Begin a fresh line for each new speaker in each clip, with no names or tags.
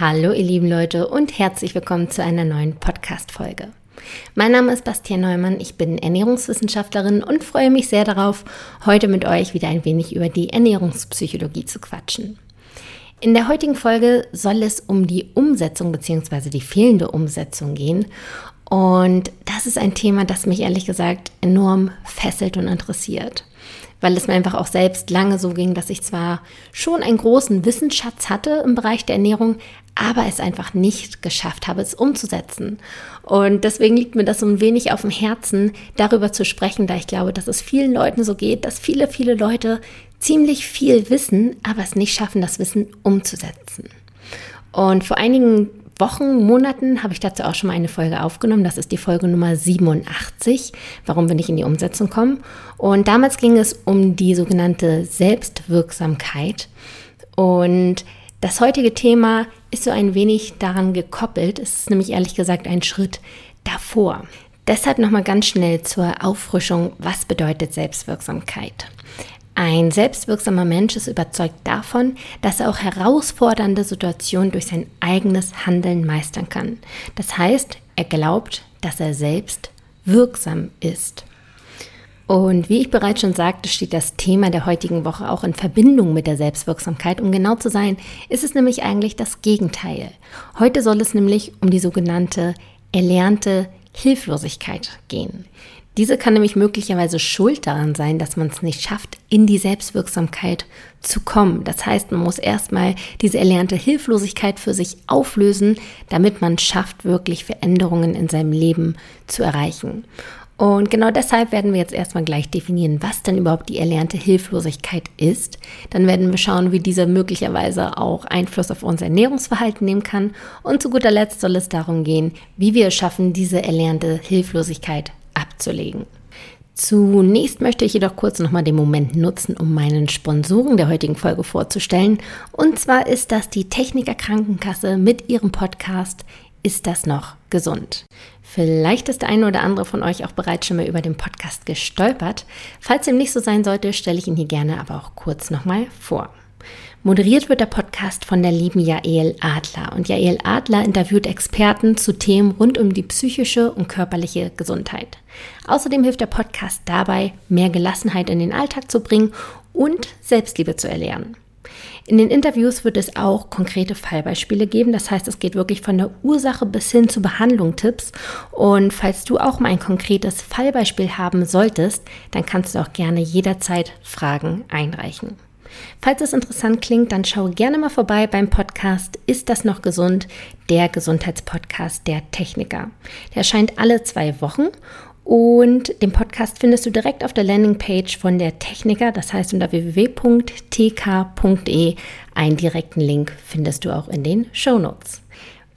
Hallo ihr lieben Leute und herzlich willkommen zu einer neuen Podcast-Folge. Mein Name ist Bastian Neumann, ich bin Ernährungswissenschaftlerin und freue mich sehr darauf, heute mit euch wieder ein wenig über die Ernährungspsychologie zu quatschen. In der heutigen Folge soll es um die Umsetzung bzw. die fehlende Umsetzung gehen. Und das ist ein Thema, das mich ehrlich gesagt enorm fesselt und interessiert weil es mir einfach auch selbst lange so ging, dass ich zwar schon einen großen Wissensschatz hatte im Bereich der Ernährung, aber es einfach nicht geschafft habe, es umzusetzen. Und deswegen liegt mir das so ein wenig auf dem Herzen, darüber zu sprechen, da ich glaube, dass es vielen Leuten so geht, dass viele, viele Leute ziemlich viel wissen, aber es nicht schaffen, das Wissen umzusetzen. Und vor einigen Wochen, Monaten habe ich dazu auch schon mal eine Folge aufgenommen. Das ist die Folge Nummer 87, warum wir nicht in die Umsetzung kommen. Und damals ging es um die sogenannte Selbstwirksamkeit. Und das heutige Thema ist so ein wenig daran gekoppelt. Es ist nämlich ehrlich gesagt ein Schritt davor. Deshalb nochmal ganz schnell zur Auffrischung, was bedeutet Selbstwirksamkeit? Ein selbstwirksamer Mensch ist überzeugt davon, dass er auch herausfordernde Situationen durch sein eigenes Handeln meistern kann. Das heißt, er glaubt, dass er selbst wirksam ist. Und wie ich bereits schon sagte, steht das Thema der heutigen Woche auch in Verbindung mit der Selbstwirksamkeit. Um genau zu sein, ist es nämlich eigentlich das Gegenteil. Heute soll es nämlich um die sogenannte erlernte Hilflosigkeit gehen. Diese kann nämlich möglicherweise schuld daran sein, dass man es nicht schafft, in die Selbstwirksamkeit zu kommen. Das heißt, man muss erstmal diese erlernte Hilflosigkeit für sich auflösen, damit man schafft, wirklich Veränderungen in seinem Leben zu erreichen. Und genau deshalb werden wir jetzt erstmal gleich definieren, was denn überhaupt die erlernte Hilflosigkeit ist. Dann werden wir schauen, wie diese möglicherweise auch Einfluss auf unser Ernährungsverhalten nehmen kann. Und zu guter Letzt soll es darum gehen, wie wir es schaffen, diese erlernte Hilflosigkeit abzulegen. Zunächst möchte ich jedoch kurz nochmal den Moment nutzen, um meinen Sponsoren der heutigen Folge vorzustellen. Und zwar ist das die Techniker Krankenkasse mit ihrem Podcast Ist das noch gesund? Vielleicht ist der eine oder andere von euch auch bereits schon mal über den Podcast gestolpert. Falls dem nicht so sein sollte, stelle ich ihn hier gerne aber auch kurz nochmal vor. Moderiert wird der Podcast von der lieben Jael Adler. Und Jael Adler interviewt Experten zu Themen rund um die psychische und körperliche Gesundheit. Außerdem hilft der Podcast dabei, mehr Gelassenheit in den Alltag zu bringen und Selbstliebe zu erlernen. In den Interviews wird es auch konkrete Fallbeispiele geben. Das heißt, es geht wirklich von der Ursache bis hin zu Behandlung Tipps. Und falls du auch mal ein konkretes Fallbeispiel haben solltest, dann kannst du auch gerne jederzeit Fragen einreichen. Falls es interessant klingt, dann schau gerne mal vorbei beim Podcast Ist das noch gesund? Der Gesundheitspodcast der Techniker. Der erscheint alle zwei Wochen und den Podcast findest du direkt auf der Landingpage von der Techniker, das heißt unter www.tk.de. Einen direkten Link findest du auch in den Show Notes.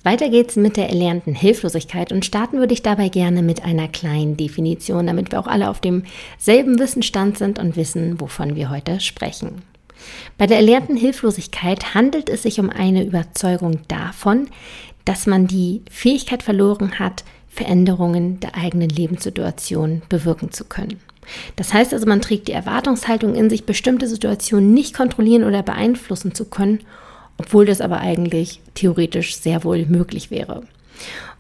Weiter geht's mit der erlernten Hilflosigkeit und starten würde ich dabei gerne mit einer kleinen Definition, damit wir auch alle auf demselben Wissensstand sind und wissen, wovon wir heute sprechen. Bei der erlernten Hilflosigkeit handelt es sich um eine Überzeugung davon, dass man die Fähigkeit verloren hat, Veränderungen der eigenen Lebenssituation bewirken zu können. Das heißt also, man trägt die Erwartungshaltung in sich, bestimmte Situationen nicht kontrollieren oder beeinflussen zu können, obwohl das aber eigentlich theoretisch sehr wohl möglich wäre.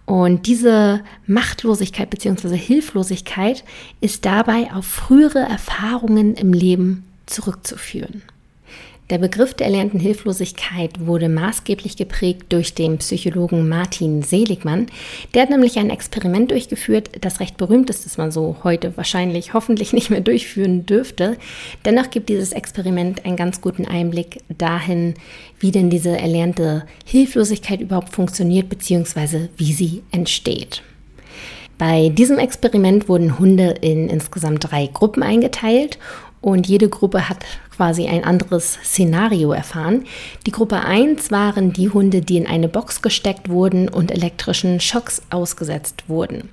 Und diese Machtlosigkeit bzw. Hilflosigkeit ist dabei auf frühere Erfahrungen im Leben zurückzuführen. Der Begriff der erlernten Hilflosigkeit wurde maßgeblich geprägt durch den Psychologen Martin Seligmann. Der hat nämlich ein Experiment durchgeführt, das recht berühmt ist, das man so heute wahrscheinlich hoffentlich nicht mehr durchführen dürfte. Dennoch gibt dieses Experiment einen ganz guten Einblick dahin, wie denn diese erlernte Hilflosigkeit überhaupt funktioniert bzw. wie sie entsteht. Bei diesem Experiment wurden Hunde in insgesamt drei Gruppen eingeteilt und jede Gruppe hat quasi ein anderes Szenario erfahren. Die Gruppe 1 waren die Hunde, die in eine Box gesteckt wurden und elektrischen Schocks ausgesetzt wurden.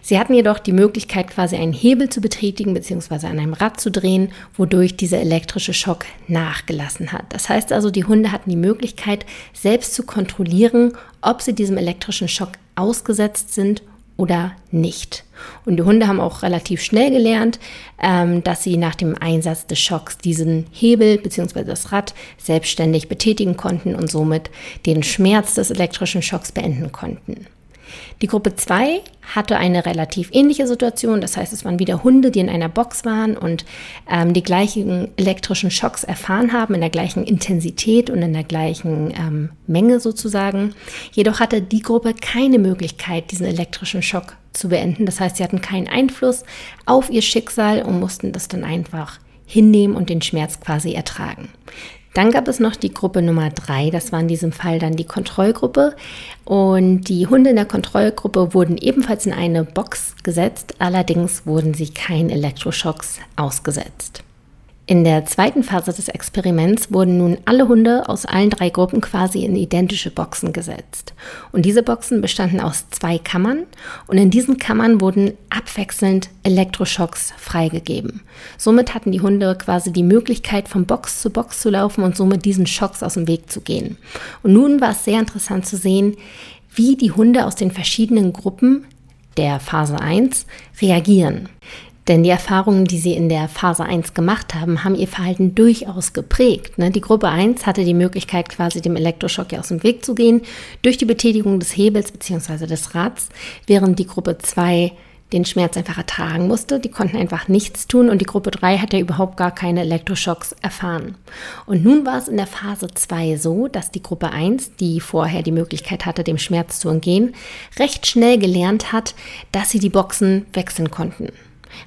Sie hatten jedoch die Möglichkeit, quasi einen Hebel zu betätigen bzw. an einem Rad zu drehen, wodurch dieser elektrische Schock nachgelassen hat. Das heißt also, die Hunde hatten die Möglichkeit, selbst zu kontrollieren, ob sie diesem elektrischen Schock ausgesetzt sind oder nicht. Und die Hunde haben auch relativ schnell gelernt, ähm, dass sie nach dem Einsatz des Schocks diesen Hebel bzw. das Rad selbstständig betätigen konnten und somit den Schmerz des elektrischen Schocks beenden konnten. Die Gruppe 2 hatte eine relativ ähnliche Situation. Das heißt, es waren wieder Hunde, die in einer Box waren und ähm, die gleichen elektrischen Schocks erfahren haben, in der gleichen Intensität und in der gleichen ähm, Menge sozusagen. Jedoch hatte die Gruppe keine Möglichkeit, diesen elektrischen Schock zu beenden. Das heißt, sie hatten keinen Einfluss auf ihr Schicksal und mussten das dann einfach hinnehmen und den Schmerz quasi ertragen. Dann gab es noch die Gruppe Nummer drei, das war in diesem Fall dann die Kontrollgruppe. Und die Hunde in der Kontrollgruppe wurden ebenfalls in eine Box gesetzt, allerdings wurden sie keinen Elektroschocks ausgesetzt. In der zweiten Phase des Experiments wurden nun alle Hunde aus allen drei Gruppen quasi in identische Boxen gesetzt. Und diese Boxen bestanden aus zwei Kammern und in diesen Kammern wurden abwechselnd Elektroschocks freigegeben. Somit hatten die Hunde quasi die Möglichkeit, von Box zu Box zu laufen und somit diesen Schocks aus dem Weg zu gehen. Und nun war es sehr interessant zu sehen, wie die Hunde aus den verschiedenen Gruppen der Phase 1 reagieren. Denn die Erfahrungen, die sie in der Phase 1 gemacht haben, haben ihr Verhalten durchaus geprägt. Ne? Die Gruppe 1 hatte die Möglichkeit, quasi dem Elektroschock aus dem Weg zu gehen, durch die Betätigung des Hebels bzw. des Rads, während die Gruppe 2 den Schmerz einfach ertragen musste. Die konnten einfach nichts tun und die Gruppe 3 hat ja überhaupt gar keine Elektroschocks erfahren. Und nun war es in der Phase 2 so, dass die Gruppe 1, die vorher die Möglichkeit hatte, dem Schmerz zu entgehen, recht schnell gelernt hat, dass sie die Boxen wechseln konnten.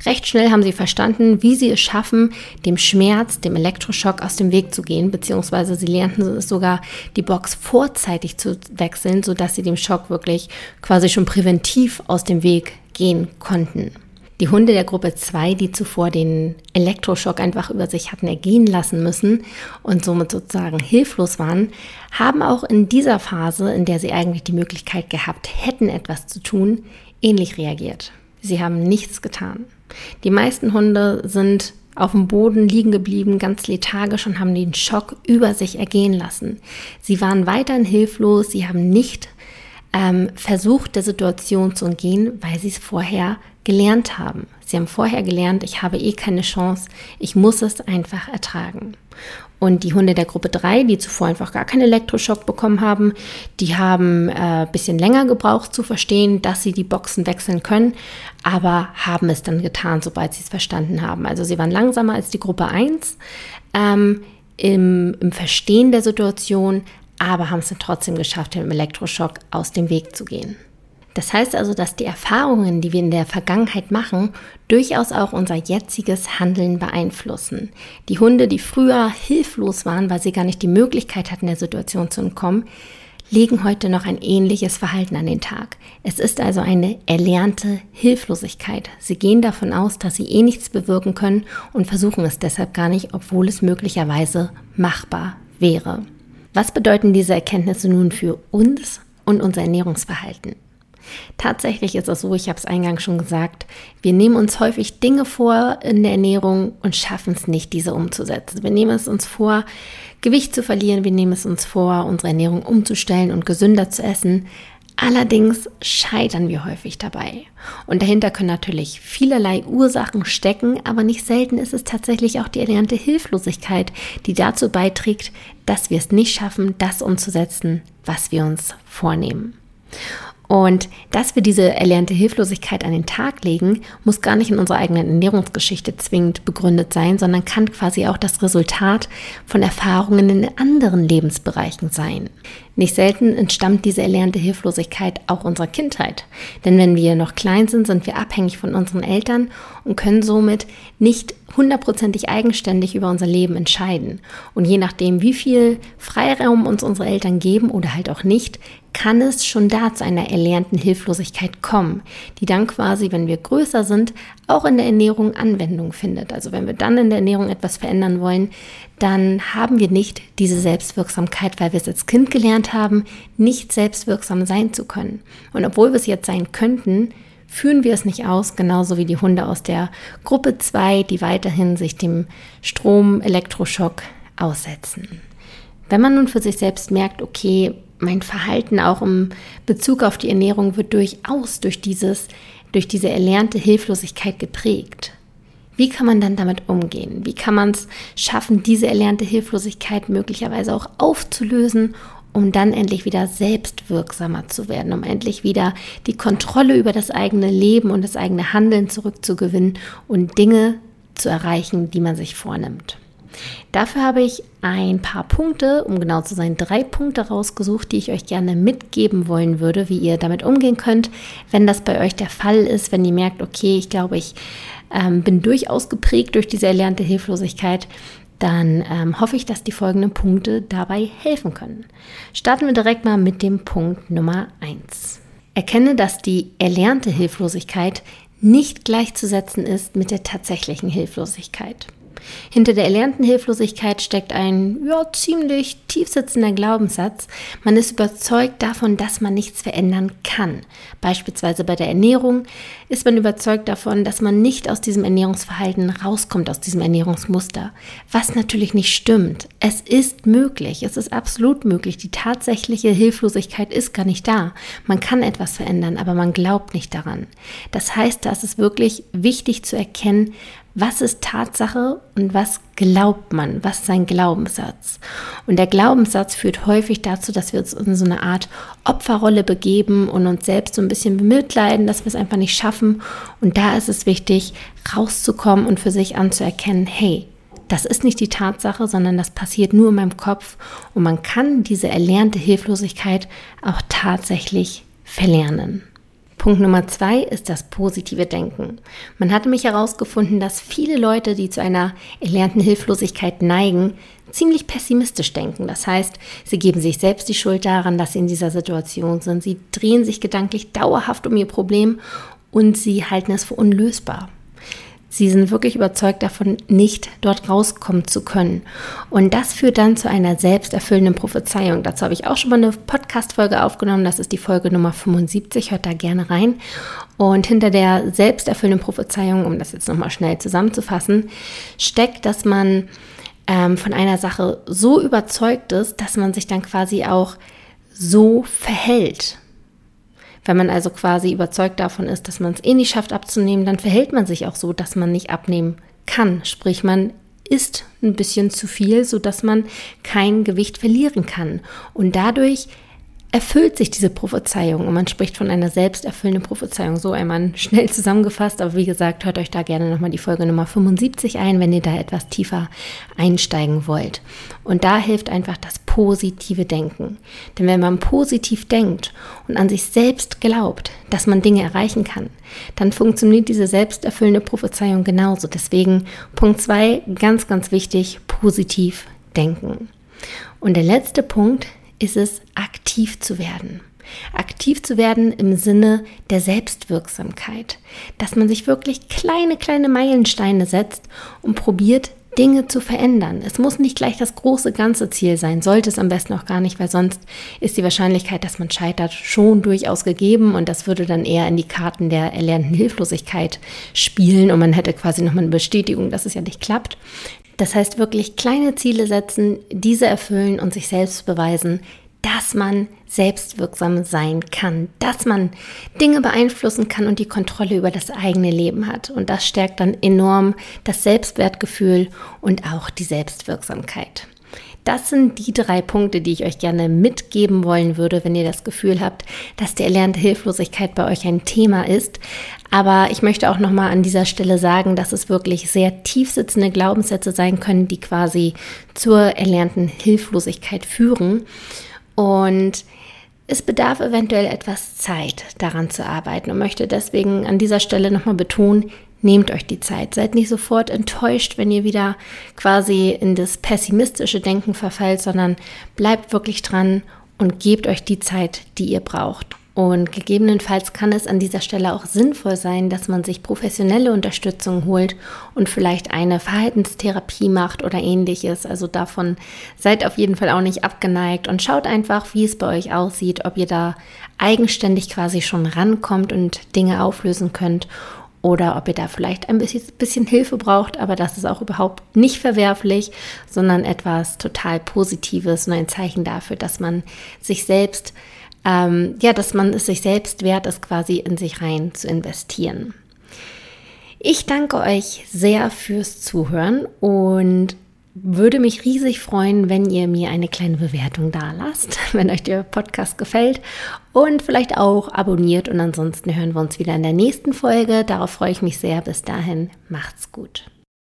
Recht schnell haben sie verstanden, wie sie es schaffen, dem Schmerz, dem Elektroschock aus dem Weg zu gehen, beziehungsweise sie lernten es sogar, die Box vorzeitig zu wechseln, sodass sie dem Schock wirklich quasi schon präventiv aus dem Weg gehen konnten. Die Hunde der Gruppe 2, die zuvor den Elektroschock einfach über sich hatten ergehen lassen müssen und somit sozusagen hilflos waren, haben auch in dieser Phase, in der sie eigentlich die Möglichkeit gehabt hätten, etwas zu tun, ähnlich reagiert. Sie haben nichts getan. Die meisten Hunde sind auf dem Boden liegen geblieben, ganz lethargisch und haben den Schock über sich ergehen lassen. Sie waren weiterhin hilflos, sie haben nicht ähm, versucht, der Situation zu entgehen, weil sie es vorher gelernt haben. Sie haben vorher gelernt, ich habe eh keine Chance, ich muss es einfach ertragen. Und die Hunde der Gruppe 3, die zuvor einfach gar keinen Elektroschock bekommen haben, die haben ein äh, bisschen länger gebraucht zu verstehen, dass sie die Boxen wechseln können, aber haben es dann getan, sobald sie es verstanden haben. Also sie waren langsamer als die Gruppe 1 ähm, im, im Verstehen der Situation, aber haben es dann trotzdem geschafft, dem Elektroschock aus dem Weg zu gehen. Das heißt also, dass die Erfahrungen, die wir in der Vergangenheit machen, durchaus auch unser jetziges Handeln beeinflussen. Die Hunde, die früher hilflos waren, weil sie gar nicht die Möglichkeit hatten, der Situation zu entkommen, legen heute noch ein ähnliches Verhalten an den Tag. Es ist also eine erlernte Hilflosigkeit. Sie gehen davon aus, dass sie eh nichts bewirken können und versuchen es deshalb gar nicht, obwohl es möglicherweise machbar wäre. Was bedeuten diese Erkenntnisse nun für uns und unser Ernährungsverhalten? Tatsächlich ist es so, ich habe es eingangs schon gesagt, wir nehmen uns häufig Dinge vor in der Ernährung und schaffen es nicht, diese umzusetzen. Wir nehmen es uns vor, Gewicht zu verlieren, wir nehmen es uns vor, unsere Ernährung umzustellen und gesünder zu essen. Allerdings scheitern wir häufig dabei. Und dahinter können natürlich vielerlei Ursachen stecken, aber nicht selten ist es tatsächlich auch die erlernte Hilflosigkeit, die dazu beiträgt, dass wir es nicht schaffen, das umzusetzen, was wir uns vornehmen. Und dass wir diese erlernte Hilflosigkeit an den Tag legen, muss gar nicht in unserer eigenen Ernährungsgeschichte zwingend begründet sein, sondern kann quasi auch das Resultat von Erfahrungen in anderen Lebensbereichen sein. Nicht selten entstammt diese erlernte Hilflosigkeit auch unserer Kindheit. Denn wenn wir noch klein sind, sind wir abhängig von unseren Eltern und können somit nicht hundertprozentig eigenständig über unser Leben entscheiden. Und je nachdem, wie viel Freiraum uns unsere Eltern geben oder halt auch nicht, kann es schon da zu einer erlernten Hilflosigkeit kommen, die dann quasi, wenn wir größer sind, auch in der Ernährung Anwendung findet. Also wenn wir dann in der Ernährung etwas verändern wollen, dann haben wir nicht diese Selbstwirksamkeit, weil wir es als Kind gelernt haben, nicht selbstwirksam sein zu können. Und obwohl wir es jetzt sein könnten, führen wir es nicht aus, genauso wie die Hunde aus der Gruppe 2, die weiterhin sich dem Strom, Elektroschock aussetzen. Wenn man nun für sich selbst merkt, okay, mein Verhalten auch im Bezug auf die Ernährung wird durchaus durch dieses, durch diese erlernte Hilflosigkeit geprägt. Wie kann man dann damit umgehen? Wie kann man es schaffen, diese erlernte Hilflosigkeit möglicherweise auch aufzulösen, um dann endlich wieder selbstwirksamer zu werden, um endlich wieder die Kontrolle über das eigene Leben und das eigene Handeln zurückzugewinnen und Dinge zu erreichen, die man sich vornimmt? Dafür habe ich ein paar Punkte, um genau zu sein, drei Punkte rausgesucht, die ich euch gerne mitgeben wollen würde, wie ihr damit umgehen könnt, wenn das bei euch der Fall ist, wenn ihr merkt, okay, ich glaube, ich ähm, bin durchaus geprägt durch diese erlernte Hilflosigkeit, dann ähm, hoffe ich, dass die folgenden Punkte dabei helfen können. Starten wir direkt mal mit dem Punkt Nummer 1. Erkenne, dass die erlernte Hilflosigkeit nicht gleichzusetzen ist mit der tatsächlichen Hilflosigkeit. Hinter der erlernten Hilflosigkeit steckt ein ja, ziemlich tiefsitzender Glaubenssatz. Man ist überzeugt davon, dass man nichts verändern kann. Beispielsweise bei der Ernährung ist man überzeugt davon, dass man nicht aus diesem Ernährungsverhalten rauskommt, aus diesem Ernährungsmuster. Was natürlich nicht stimmt. Es ist möglich, es ist absolut möglich. Die tatsächliche Hilflosigkeit ist gar nicht da. Man kann etwas verändern, aber man glaubt nicht daran. Das heißt, da ist es wirklich wichtig zu erkennen, was ist Tatsache und was glaubt man, was ist ein Glaubenssatz. Und der Glaubenssatz führt häufig dazu, dass wir uns in so eine Art Opferrolle begeben und uns selbst so ein bisschen bemitleiden, dass wir es einfach nicht schaffen. Und da ist es wichtig, rauszukommen und für sich anzuerkennen, hey, das ist nicht die Tatsache, sondern das passiert nur in meinem Kopf und man kann diese erlernte Hilflosigkeit auch tatsächlich verlernen. Punkt Nummer zwei ist das positive Denken. Man hatte mich herausgefunden, dass viele Leute, die zu einer erlernten Hilflosigkeit neigen, ziemlich pessimistisch denken. Das heißt, sie geben sich selbst die Schuld daran, dass sie in dieser Situation sind. Sie drehen sich gedanklich dauerhaft um ihr Problem und sie halten es für unlösbar. Sie sind wirklich überzeugt davon, nicht dort rauskommen zu können. Und das führt dann zu einer selbsterfüllenden Prophezeiung. Dazu habe ich auch schon mal eine Podcast-Folge aufgenommen. Das ist die Folge Nummer 75. Hört da gerne rein. Und hinter der selbsterfüllenden Prophezeiung, um das jetzt nochmal schnell zusammenzufassen, steckt, dass man ähm, von einer Sache so überzeugt ist, dass man sich dann quasi auch so verhält. Wenn man also quasi überzeugt davon ist, dass man es eh nicht schafft abzunehmen, dann verhält man sich auch so, dass man nicht abnehmen kann. Sprich, man isst ein bisschen zu viel, sodass man kein Gewicht verlieren kann. Und dadurch erfüllt sich diese Prophezeiung und man spricht von einer selbsterfüllenden Prophezeiung. So einmal schnell zusammengefasst, aber wie gesagt, hört euch da gerne nochmal die Folge Nummer 75 ein, wenn ihr da etwas tiefer einsteigen wollt. Und da hilft einfach das positive Denken. Denn wenn man positiv denkt und an sich selbst glaubt, dass man Dinge erreichen kann, dann funktioniert diese selbsterfüllende Prophezeiung genauso. Deswegen Punkt 2, ganz, ganz wichtig, positiv denken. Und der letzte Punkt ist es, aktiv zu werden. Aktiv zu werden im Sinne der Selbstwirksamkeit, dass man sich wirklich kleine, kleine Meilensteine setzt und probiert, Dinge zu verändern. Es muss nicht gleich das große ganze Ziel sein, sollte es am besten auch gar nicht, weil sonst ist die Wahrscheinlichkeit, dass man scheitert, schon durchaus gegeben und das würde dann eher in die Karten der erlernten Hilflosigkeit spielen und man hätte quasi nochmal eine Bestätigung, dass es ja nicht klappt. Das heißt wirklich kleine Ziele setzen, diese erfüllen und sich selbst beweisen, dass man selbstwirksam sein kann, dass man Dinge beeinflussen kann und die Kontrolle über das eigene Leben hat. Und das stärkt dann enorm das Selbstwertgefühl und auch die Selbstwirksamkeit. Das sind die drei Punkte, die ich euch gerne mitgeben wollen würde, wenn ihr das Gefühl habt, dass die erlernte Hilflosigkeit bei euch ein Thema ist. Aber ich möchte auch nochmal an dieser Stelle sagen, dass es wirklich sehr tiefsitzende Glaubenssätze sein können, die quasi zur erlernten Hilflosigkeit führen. Und es bedarf eventuell etwas Zeit, daran zu arbeiten und möchte deswegen an dieser Stelle nochmal betonen, nehmt euch die Zeit. Seid nicht sofort enttäuscht, wenn ihr wieder quasi in das pessimistische Denken verfällt, sondern bleibt wirklich dran und gebt euch die Zeit, die ihr braucht. Und gegebenenfalls kann es an dieser Stelle auch sinnvoll sein, dass man sich professionelle Unterstützung holt und vielleicht eine Verhaltenstherapie macht oder ähnliches. Also davon seid auf jeden Fall auch nicht abgeneigt und schaut einfach, wie es bei euch aussieht, ob ihr da eigenständig quasi schon rankommt und Dinge auflösen könnt oder ob ihr da vielleicht ein bisschen, bisschen Hilfe braucht, aber das ist auch überhaupt nicht verwerflich, sondern etwas total Positives und ein Zeichen dafür, dass man sich selbst, ähm, ja, dass man es sich selbst wert ist, quasi in sich rein zu investieren. Ich danke euch sehr fürs Zuhören und würde mich riesig freuen, wenn ihr mir eine kleine Bewertung da lasst, wenn euch der Podcast gefällt und vielleicht auch abonniert und ansonsten hören wir uns wieder in der nächsten Folge. Darauf freue ich mich sehr. Bis dahin, macht's gut.